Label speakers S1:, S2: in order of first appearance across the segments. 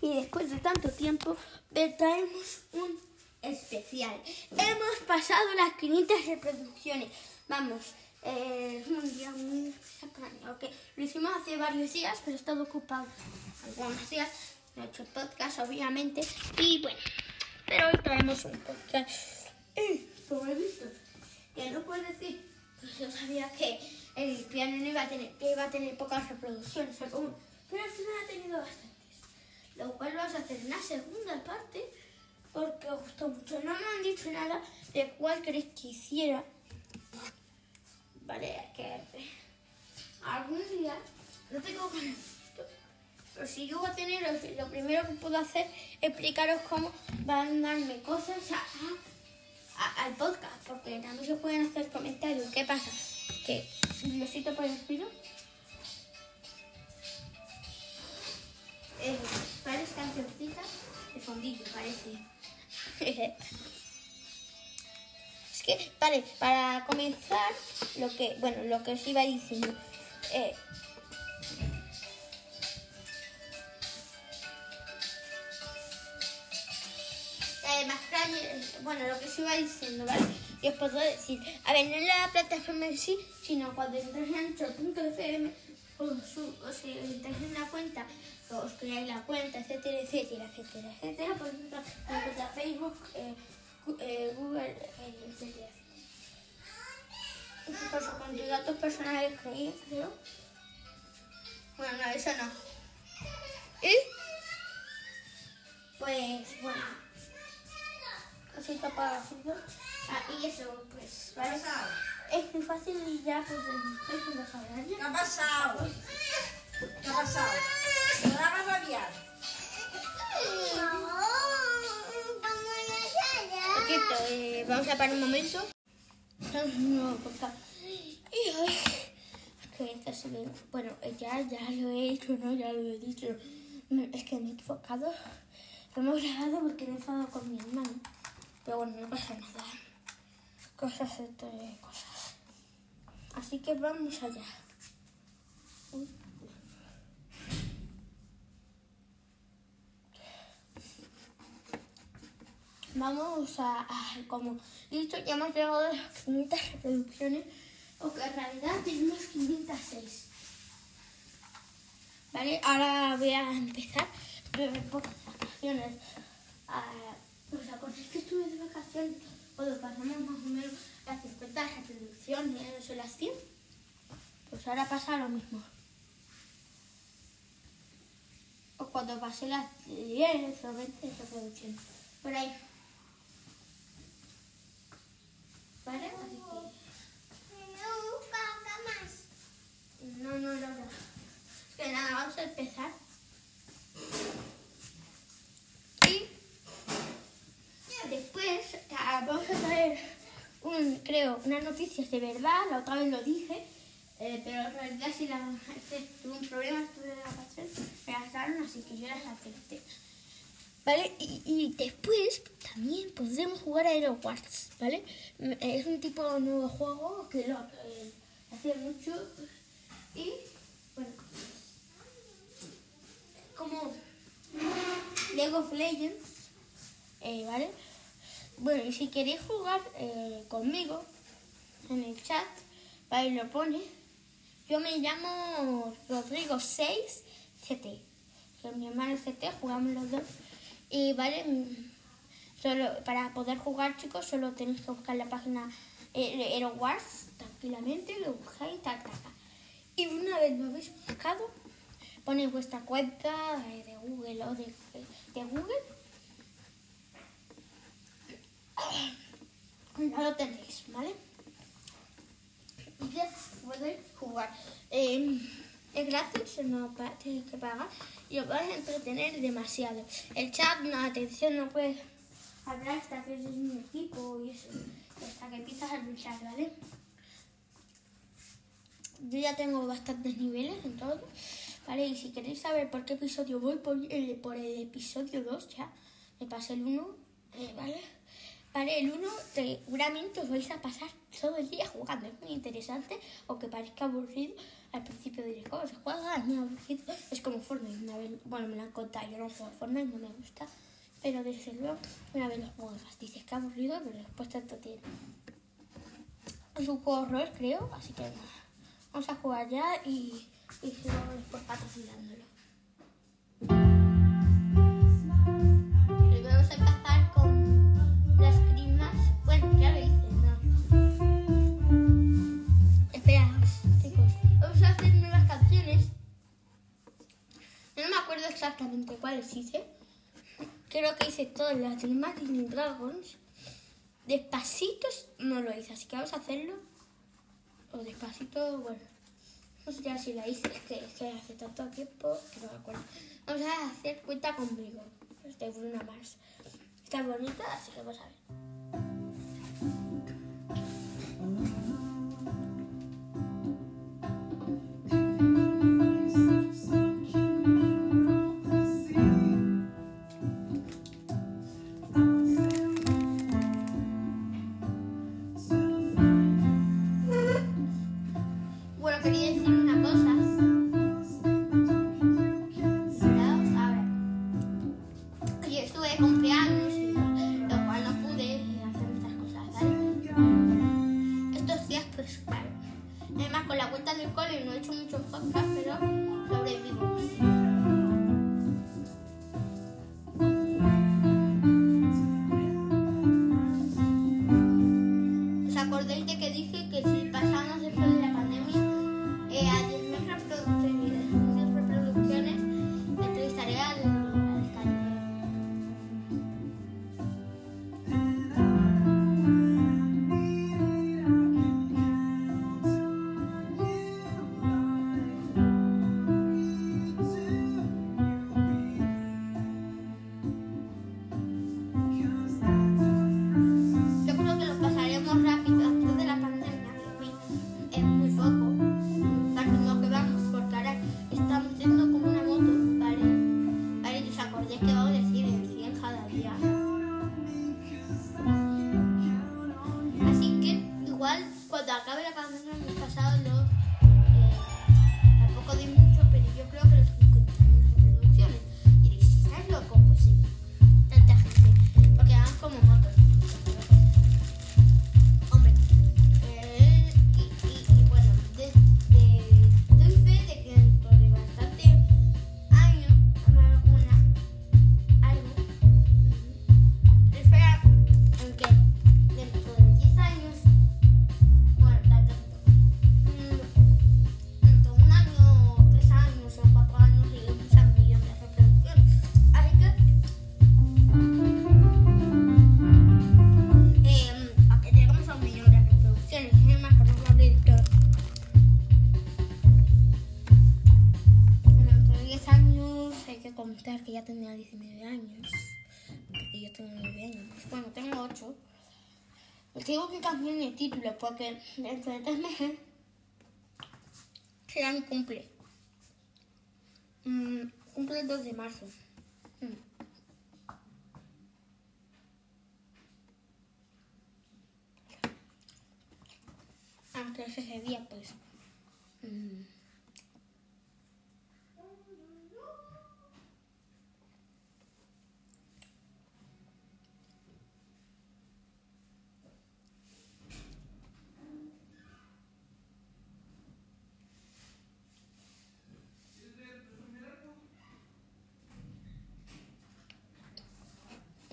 S1: y después de tanto tiempo traemos un especial. Hemos pasado las 500 reproducciones. Vamos, eh, un día muy extraño. Okay. Lo hicimos hace varios días, pero he estado ocupado algunos días. No he hecho podcast, obviamente. Y bueno, pero hoy traemos un podcast. Eh, como he visto, ya no puedo decir, pues yo sabía que el piano no iba a tener, que iba a tener pocas reproducciones, pero al final ha tenido bastantes. Lo cual vamos a hacer una segunda parte porque os gustó mucho. No me han dicho nada de cuál queréis que hiciera. Vale, que algún día no tengo pero si yo voy a tener, lo primero que puedo hacer es explicaros cómo van a darme cosas al podcast, porque también se pueden hacer comentarios. ¿Qué pasa? Que necesito por el estilo. Eh, parece cancioncita de fondillo, parece. es que, vale, para comenzar, lo que, bueno, lo que os iba diciendo. Eh, bueno, lo que os iba diciendo, ¿vale? Y os puedo decir, a ver, no en la plataforma en sí, sino cuando entréis en ancho.fm, o, o si entráis en una cuenta, os creáis la cuenta, etcétera, etcétera, etcétera, etcétera, por ejemplo, en Facebook, eh, eh, Google, eh, etcétera. Incluso con tus datos personales, creo. Bueno, no, eso no. ¿Y? Pues, bueno cosita para fútbol. Ah, y eso, pues. Es muy fácil y ya, pues, con saber.
S2: ¿Qué ha pasado? ¿Qué ha pasado? ¿Te la enviar?
S1: Poquito, eh, vamos a parar un momento. No, porque... Que esta se ve... Bueno, ya, ya lo he hecho, ¿no? Ya lo he dicho. Es que me he equivocado. Lo hemos grabado porque me he enfadado con mi hermano. Pero bueno, no pasa nada. Cosas entre cosas. Así que vamos allá. Vamos a, como dicho, ya hemos llegado a las 500 reproducciones, o que en realidad tenemos 506. Vale, ahora voy a empezar. Pocas vacaciones. ¿Os acordáis que estuve de vacaciones cuando pasamos más o menos las 50 reproducciones o las 100? Pues ahora pasa lo mismo. O cuando pasé las 10 o 20 reproducciones. Por ahí. ¿Vale? Así que... No, no, no, no. Es que nada, vamos a empezar. Después ah, vamos a traer, un, noticias de verdad, la otra vez lo dije, eh, pero en realidad si la, este, tuve un problema, estuve de vacaciones, me las daron, así que yo las acepté. ¿Vale? Y, después también podremos jugar a Hero Wars, ¿vale? Es un tipo de nuevo juego que lo eh, hace mucho y, bueno, como Lego of Legends, eh, ¿vale? Bueno, y si queréis jugar conmigo en el chat, ahí lo pone. Yo me llamo Rodrigo 6 CT. Con mi hermano CT jugamos los dos. Y vale, mm, solo para poder jugar, chicos, solo tenéis que buscar la página eh, Hero Wars tranquilamente, lo buscáis, tac, tac, Y una vez lo habéis buscado, ponéis vuestra cuenta eh, de Google o de, de Google ya lo tenéis, ¿vale? Ya podéis jugar. Eh, es gratis, no tenéis que pagar y os vais a entretener demasiado. El chat, no, atención, no puedes hablar hasta que es un equipo y eso, hasta que empiezas a luchar, ¿vale? Yo ya tengo bastantes niveles en todo, ¿vale? Y si queréis saber por qué episodio voy, por el, por el episodio 2 ya, me pasé el 1, eh, ¿vale? Vale, el 1 seguramente os vais a pasar todo el día jugando. Es muy interesante, aunque parezca aburrido. Al principio diréis, ¿cómo se juega? Es muy aburrido. Es como Fortnite. Una vez, bueno, me lo han contado. Yo no juego a Fortnite, no me gusta. Pero desde luego, una vez lo juegas, dices que aburrido, pero después te entretiene. Es un juego horror, creo, así que. Vamos a jugar ya y, y luego después patrocinándolo. Las crimas. Bueno, ya lo hice, ¿no? Espera, chicos. Vamos a hacer nuevas canciones. No me acuerdo exactamente cuáles hice. Creo que hice todas las de Imagine Dragons. Despacitos no lo hice, así que vamos a hacerlo. O despacito, bueno. No sé ya si la hice, es que, hace tanto tiempo que no me acuerdo. Vamos a hacer cuenta conmigo. Este es Bruno Mars. Está bonita, así que vamos a ver. Cambiar mi título porque de 3 meses será mi cumple. Mm, cumple el 2 de marzo. Mm. Antes ese día, pues. mm,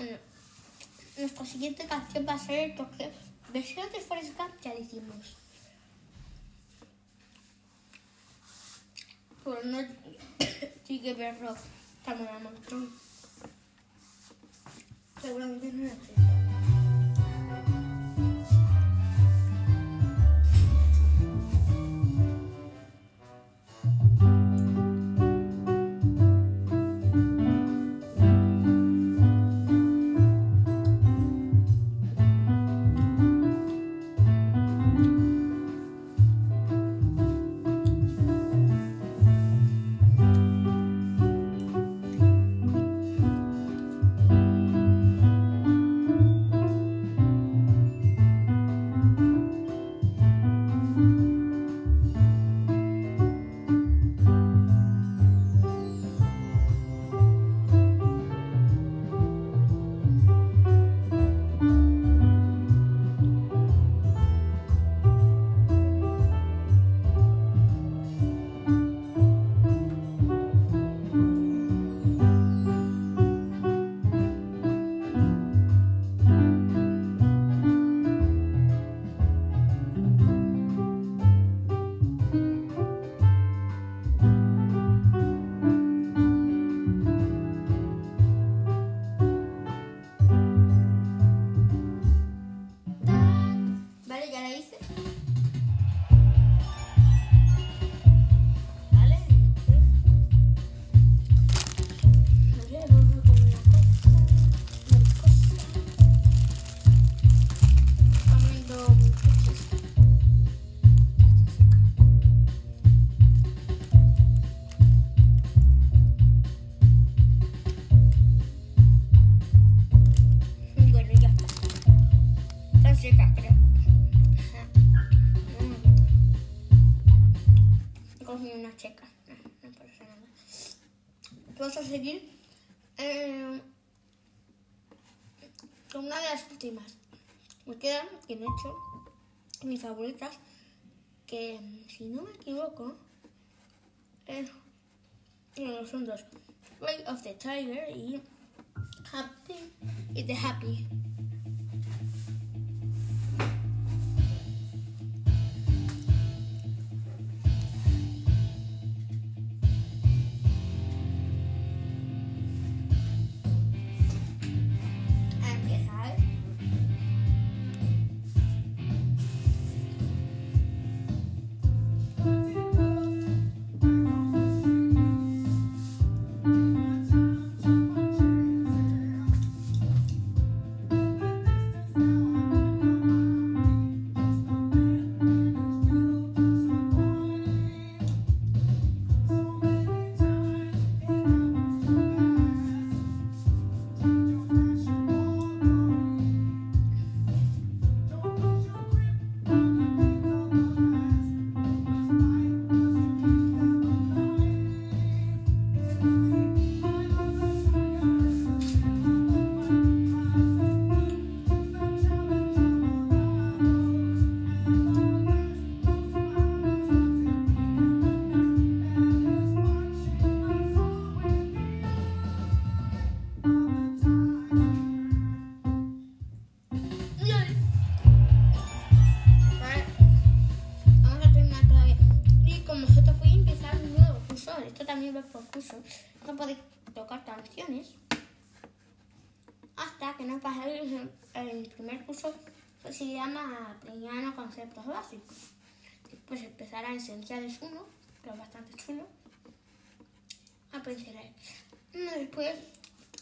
S1: Bueno, nuestra siguiente canción va a ser el toque. Versión de Forrest Gump ya la hicimos. Pero no sigue verlo estamos en montón. Seguramente no checa. No, pasa nada. Vamos a seguir eh, con una de las últimas. Me quedan, que de hecho, mis favoritas, que si no me equivoco, no, son dos. Way of the Tiger y Happy y The Happy. El, primer curso que se llama Piano Conceptos Básicos. Después empezará Esenciales 1, que es bastante chulo. Aprenderéis. Después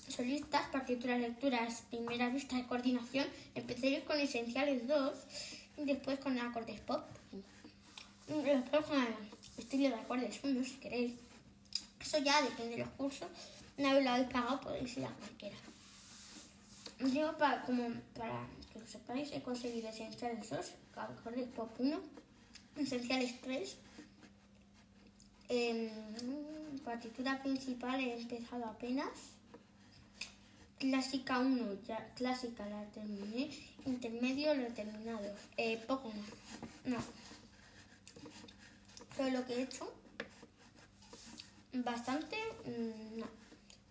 S1: solistas, partituras, lecturas, primera vista de coordinación. Empezaréis con Esenciales 2 y después con acordes pop. Después con estilo de acordes 1 si queréis. Eso ya depende de los cursos. Una vez lo habéis pagado podéis ir a cualquiera. Digo para, como para que lo sepáis, he conseguido Esenciales 2, acordes pop 1, Esenciales 3. En partitura principal he empezado apenas. Clásica 1, ya clásica la terminé. Intermedio lo he terminado. Eh, poco más. No. Pero lo que he hecho, bastante, mm, no.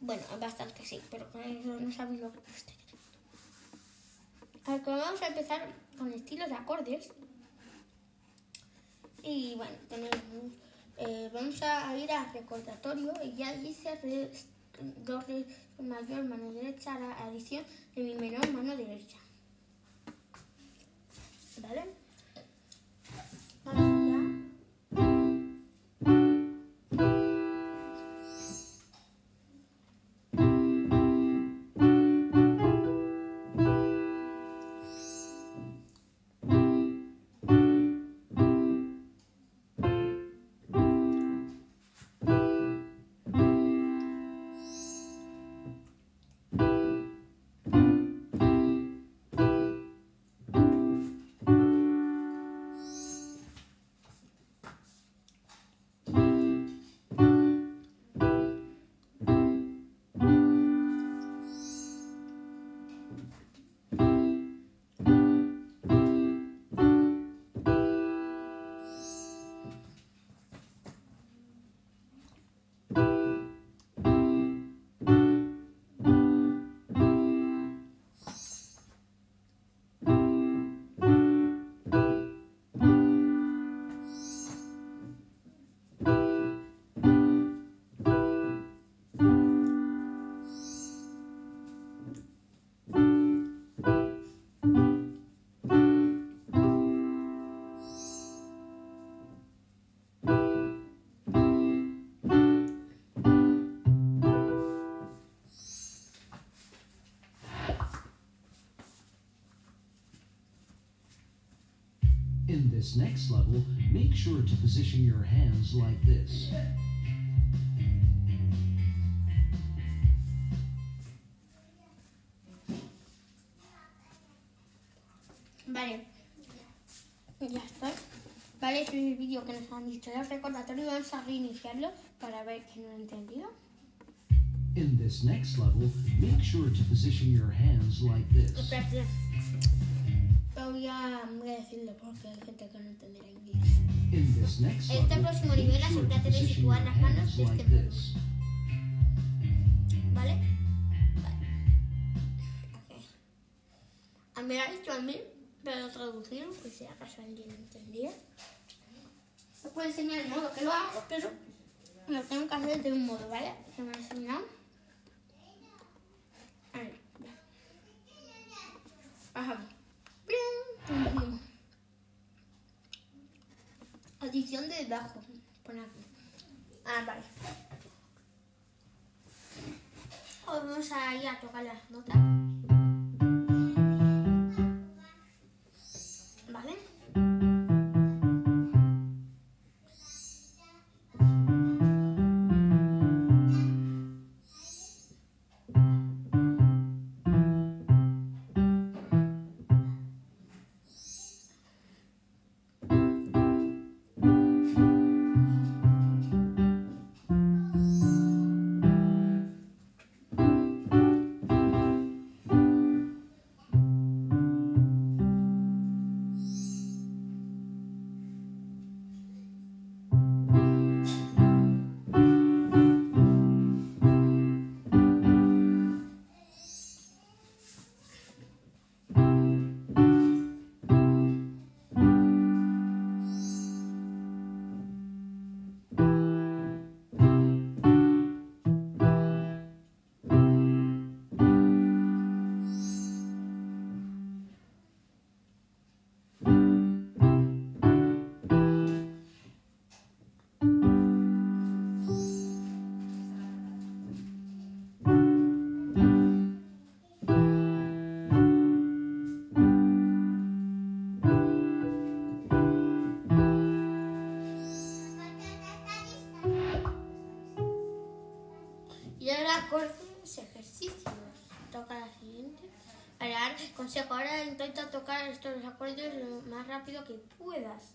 S1: Bueno, bastante sí, pero con eso no sabéis lo que estoy haciendo. A ver, como vamos a empezar con estilos de acordes. Y bueno, tenemos, eh, vamos a ir al recordatorio y ya dice re, do, mayor, mano derecha, la adición de mi menor, mano derecha.
S3: Next level, make sure to position your hands like this.
S1: Vale. Ya está. Vale, veis en el vídeo que nos han dicho los recordatorios, vamos a reiniciarlo para ver que no lo he entendido.
S3: In this next level, make sure to position your hands like this.
S1: Espérate. Voy a, a decirlo porque hay gente que no entenderá inglés.
S3: Next
S1: Este próximo nivel asegúrate de situar las manos de este modo. ¿Vale? Vale. Ok. A mí me ha dicho a mí, pero traducirlo, pues si acaso alguien entendía. Os puedo enseñar el modo que lo hago, pero lo tengo que hacer de un modo, ¿vale? Se me ha enseñado. Ahí. Bajamos. Plim, Adición de bajo. Pon aquí. Ah, vale. Vamos a ir a tocar las notas. Más rápido que puedas.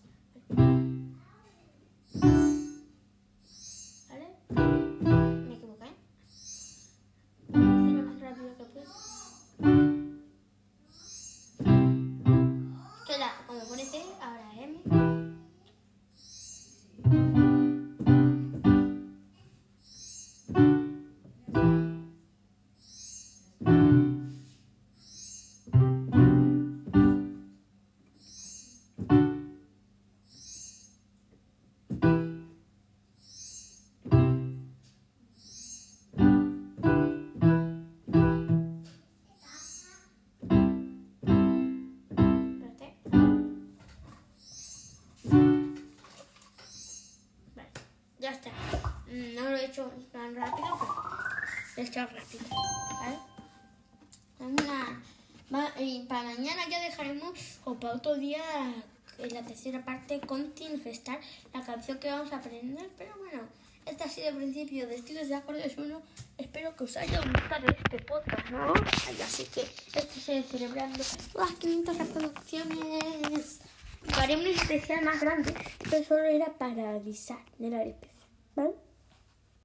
S1: Hecho rápido. ¿Vale? Y para mañana ya dejaremos, o para otro día, en la tercera parte, Continue Gestar, la canción que vamos a aprender. Pero bueno, este ha sido el principio de Estilos de Acordes 1. Espero que os haya gustado este podcast, ¿no? Así que este es celebrando las 500 reproducciones. Haré un especial más grande, pero solo era para avisar de la ¿vale?